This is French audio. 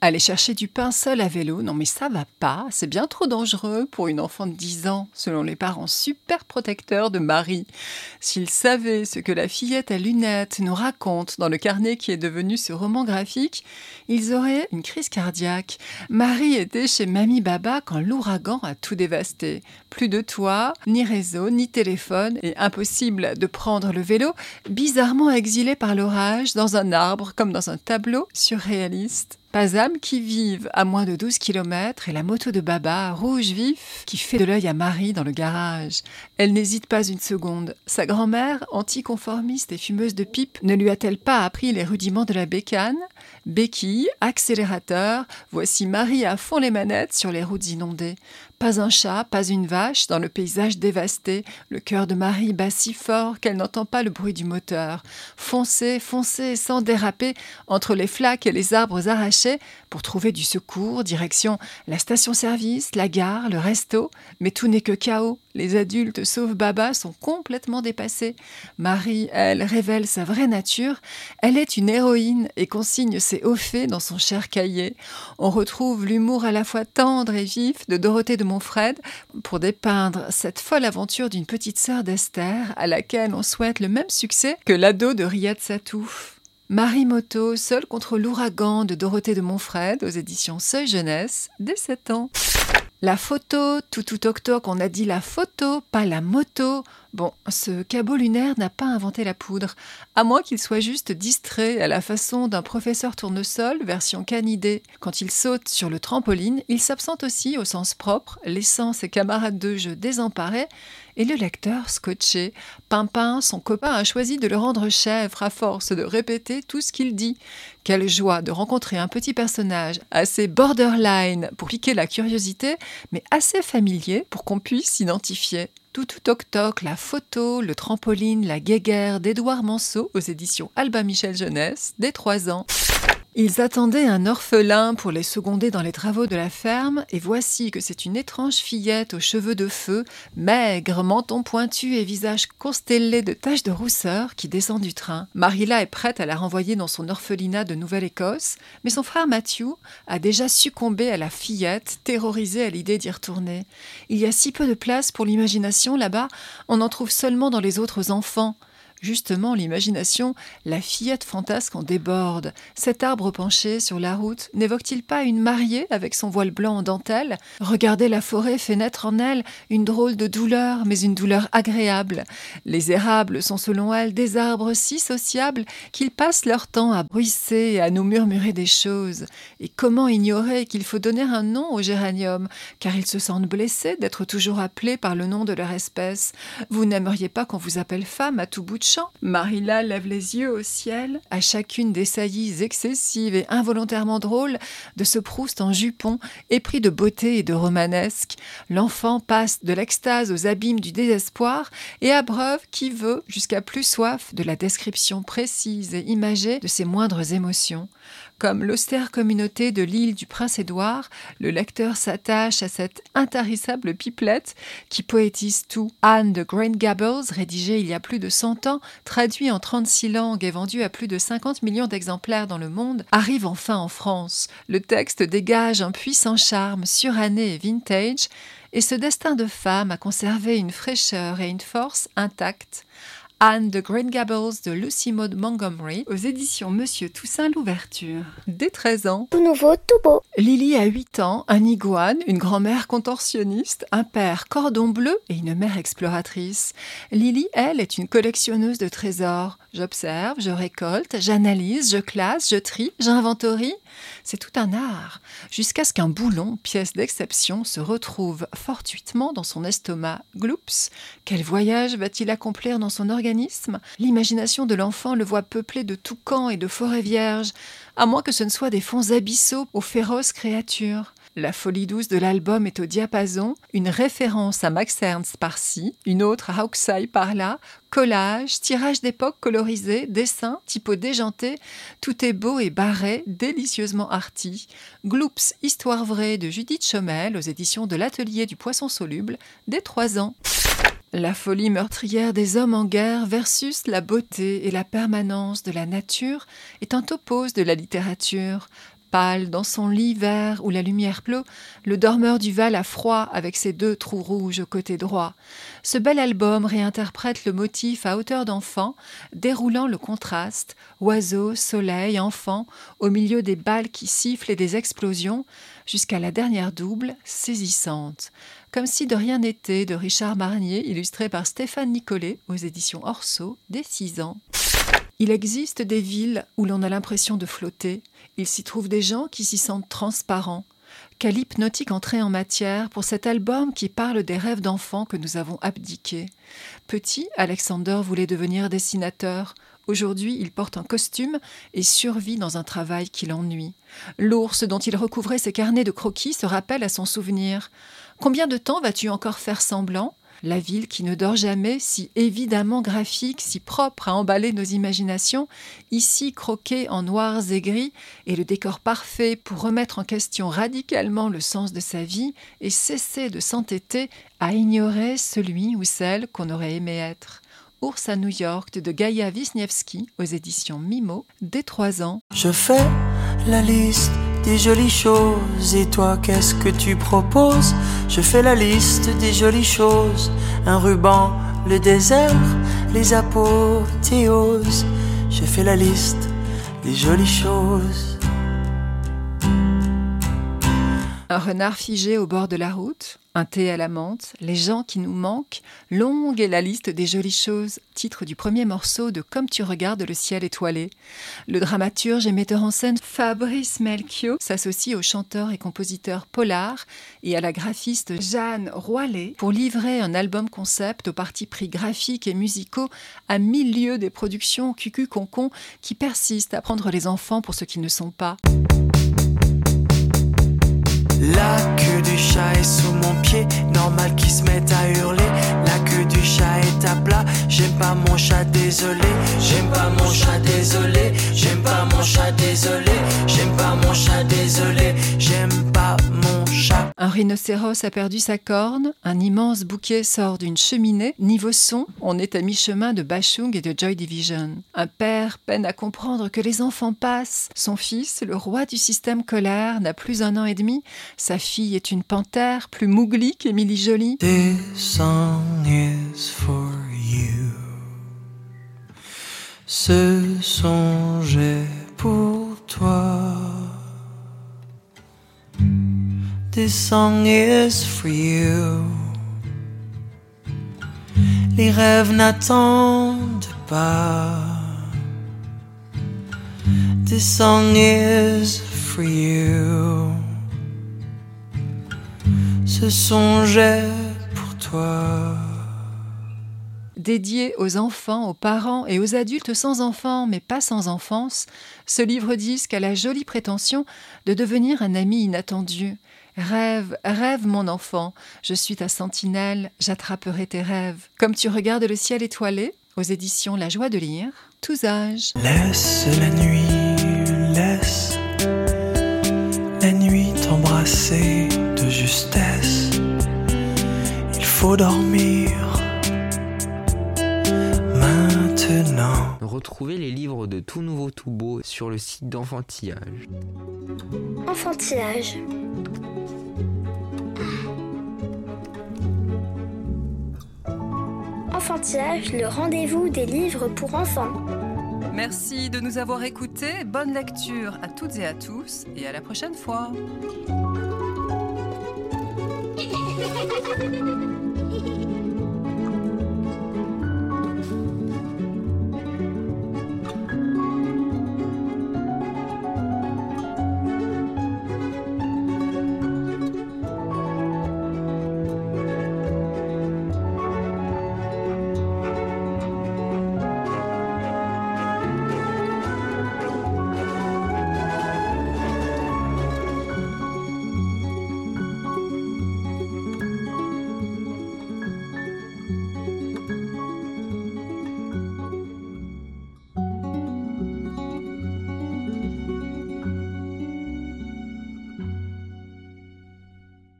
Aller chercher du pain seul à vélo, non mais ça va pas, c'est bien trop dangereux pour une enfant de 10 ans, selon les parents super protecteurs de Marie. S'ils savaient ce que la fillette à lunettes nous raconte dans le carnet qui est devenu ce roman graphique, ils auraient une crise cardiaque. Marie était chez Mamie Baba quand l'ouragan a tout dévasté. Plus de toit, ni réseau, ni téléphone, et impossible de prendre le vélo, bizarrement exilé par l'orage, dans un arbre comme dans un tableau surréaliste. Pas âme qui vive à moins de 12 km et la moto de Baba, rouge vif, qui fait de l'œil à Marie dans le garage. Elle n'hésite pas une seconde. Sa grand-mère, anticonformiste et fumeuse de pipe, ne lui a-t-elle pas appris les rudiments de la bécane? Béquille, accélérateur, voici Marie à fond les manettes sur les routes inondées. Pas un chat, pas une vache dans le paysage dévasté. Le cœur de Marie bat si fort qu'elle n'entend pas le bruit du moteur. Foncez, foncez, sans déraper, entre les flaques et les arbres arrachés, pour trouver du secours, direction la station-service, la gare, le resto. Mais tout n'est que chaos. Les adultes, sauf Baba, sont complètement dépassés. Marie, elle, révèle sa vraie nature. Elle est une héroïne et consigne ses hauts faits dans son cher cahier. On retrouve l'humour à la fois tendre et vif de Dorothée de Montfred pour dépeindre cette folle aventure d'une petite sœur d'Esther à laquelle on souhaite le même succès que l'ado de Riyad Satouf. Marie Moto, seule contre l'ouragan de Dorothée de Montfred aux éditions Seuil Jeunesse, dès 7 ans. La photo, tout tout toc toc, on a dit la photo, pas la moto. Bon, ce cabot lunaire n'a pas inventé la poudre, à moins qu'il soit juste distrait à la façon d'un professeur tournesol version canidé. Quand il saute sur le trampoline, il s'absente aussi au sens propre, laissant ses camarades de jeu désemparés et le lecteur scotché. Pimpin, son copain, a choisi de le rendre chèvre à force de répéter tout ce qu'il dit. Quelle joie de rencontrer un petit personnage assez borderline pour piquer la curiosité, mais assez familier pour qu'on puisse s'identifier. Tout tout toc toc, la photo, le trampoline, la guéguerre d'Édouard Manceau aux éditions Alba Michel Jeunesse, dès 3 ans. Ils attendaient un orphelin pour les seconder dans les travaux de la ferme, et voici que c'est une étrange fillette aux cheveux de feu, maigre, menton pointu et visage constellé de taches de rousseur qui descend du train. Marilla est prête à la renvoyer dans son orphelinat de Nouvelle-Écosse, mais son frère Matthew a déjà succombé à la fillette, terrorisé à l'idée d'y retourner. Il y a si peu de place pour l'imagination là-bas, on en trouve seulement dans les autres enfants. Justement, l'imagination, la fillette fantasque en déborde. Cet arbre penché sur la route n'évoque-t-il pas une mariée avec son voile blanc en dentelle? Regardez la forêt fait naître en elle une drôle de douleur, mais une douleur agréable. Les érables sont selon elle des arbres si sociables qu'ils passent leur temps à bruisser et à nous murmurer des choses. Et comment ignorer qu'il faut donner un nom aux géraniums, car ils se sentent blessés d'être toujours appelés par le nom de leur espèce. Vous n'aimeriez pas qu'on vous appelle femme à tout bout de Marilla lève les yeux au ciel à chacune des saillies excessives et involontairement drôles de ce Proust en jupon, épris de beauté et de romanesque. L'enfant passe de l'extase aux abîmes du désespoir et abreuve qui veut jusqu'à plus soif de la description précise et imagée de ses moindres émotions. Comme l'austère communauté de l'île du Prince-Édouard, le lecteur s'attache à cette intarissable pipelette qui poétise tout. Anne de Green Gables, rédigée il y a plus de 100 ans, traduit en 36 langues et vendu à plus de 50 millions d'exemplaires dans le monde, arrive enfin en France. Le texte dégage un puissant charme suranné et vintage, et ce destin de femme a conservé une fraîcheur et une force intactes. Anne de Green Gables de Lucy Maud Montgomery aux éditions Monsieur Toussaint l'ouverture. Dès 13 ans. Tout nouveau, tout beau. Lily a 8 ans, un iguane, une grand-mère contorsionniste, un père cordon bleu et une mère exploratrice. Lily, elle, est une collectionneuse de trésors. J'observe, je récolte, j'analyse, je classe, je trie, j'inventorie. C'est tout un art, jusqu'à ce qu'un boulon, pièce d'exception, se retrouve fortuitement dans son estomac. Gloops Quel voyage va-t-il accomplir dans son organisme? L'imagination de l'enfant le voit peuplé de toucans et de forêts vierges, à moins que ce ne soient des fonds abyssaux aux féroces créatures. La folie douce de l'album est au diapason, une référence à Max Ernst par-ci, une autre à Hawkseye par-là, collage, tirage d'époque colorisé, dessin, typo déjanté, tout est beau et barré, délicieusement arty. Gloops, histoire vraie de Judith Chomel aux éditions de l'Atelier du Poisson Soluble, dès trois ans. La folie meurtrière des hommes en guerre versus la beauté et la permanence de la nature est un topos de la littérature. Pâle dans son lit vert où la lumière pleut, le dormeur du Val a froid avec ses deux trous rouges au côté droit. Ce bel album réinterprète le motif à hauteur d'enfant, déroulant le contraste, oiseaux, soleil, enfant, au milieu des balles qui sifflent et des explosions, jusqu'à la dernière double, saisissante. Comme si de rien n'était de Richard Marnier, illustré par Stéphane Nicolet aux éditions Orso, dès 6 ans. Il existe des villes où l'on a l'impression de flotter. Il s'y trouve des gens qui s'y sentent transparents. Quelle hypnotique entrée en matière pour cet album qui parle des rêves d'enfants que nous avons abdiqués. Petit, Alexander voulait devenir dessinateur. Aujourd'hui, il porte un costume et survit dans un travail qui l'ennuie. L'ours dont il recouvrait ses carnets de croquis se rappelle à son souvenir. Combien de temps vas-tu encore faire semblant? La ville qui ne dort jamais, si évidemment graphique, si propre à emballer nos imaginations, ici croquée en noirs et gris, est le décor parfait pour remettre en question radicalement le sens de sa vie et cesser de s'entêter à ignorer celui ou celle qu'on aurait aimé être. Ours à New York de Gaïa Wisniewski aux éditions Mimo, dès trois ans. Je fais la liste des jolies choses. Et toi, qu'est-ce que tu proposes? Je fais la liste des jolies choses. Un ruban, le désert, les apothéoses. Je fais la liste des jolies choses. Un renard figé au bord de la route, un thé à la menthe, les gens qui nous manquent, longue est la liste des jolies choses, titre du premier morceau de Comme tu regardes le ciel étoilé. Le dramaturge et metteur en scène Fabrice Melchior s'associe au chanteur et compositeur Polar et à la graphiste Jeanne Roilet pour livrer un album concept aux partis pris graphiques et musicaux à mille lieues des productions cucu-concon qui persistent à prendre les enfants pour ce qu'ils ne sont pas. Pas mon chat désolé. J'aime pas mon chat désolé, j'aime pas mon chat désolé. J'aime pas mon chat désolé, j'aime pas mon chat. Un rhinocéros a perdu sa corne, un immense bouquet sort d'une cheminée. Niveau son, on est à mi-chemin de Bachung et de Joy Division. Un père peine à comprendre que les enfants passent. Son fils, le roi du système colère, n'a plus un an et demi. Sa fille est une panthère, plus mouglie qu'Émilie Jolie. This song is for. Ce songe est pour toi. This song is for you. Les rêves n'attendent pas. This song is for you. Ce songe est pour toi. Dédié aux enfants, aux parents et aux adultes sans enfants, mais pas sans enfance, ce livre-disque a la jolie prétention de devenir un ami inattendu. Rêve, rêve mon enfant, je suis ta sentinelle, j'attraperai tes rêves. Comme tu regardes le ciel étoilé, aux éditions La joie de lire, tous âges. Laisse la nuit, laisse la nuit t'embrasser de justesse. Il faut dormir maintenant. Retrouvez les livres de Tout Nouveau Tout Beau sur le site d'enfantillage. Enfantillage. Enfantillage, le rendez-vous des livres pour enfants. Merci de nous avoir écoutés, bonne lecture à toutes et à tous, et à la prochaine fois.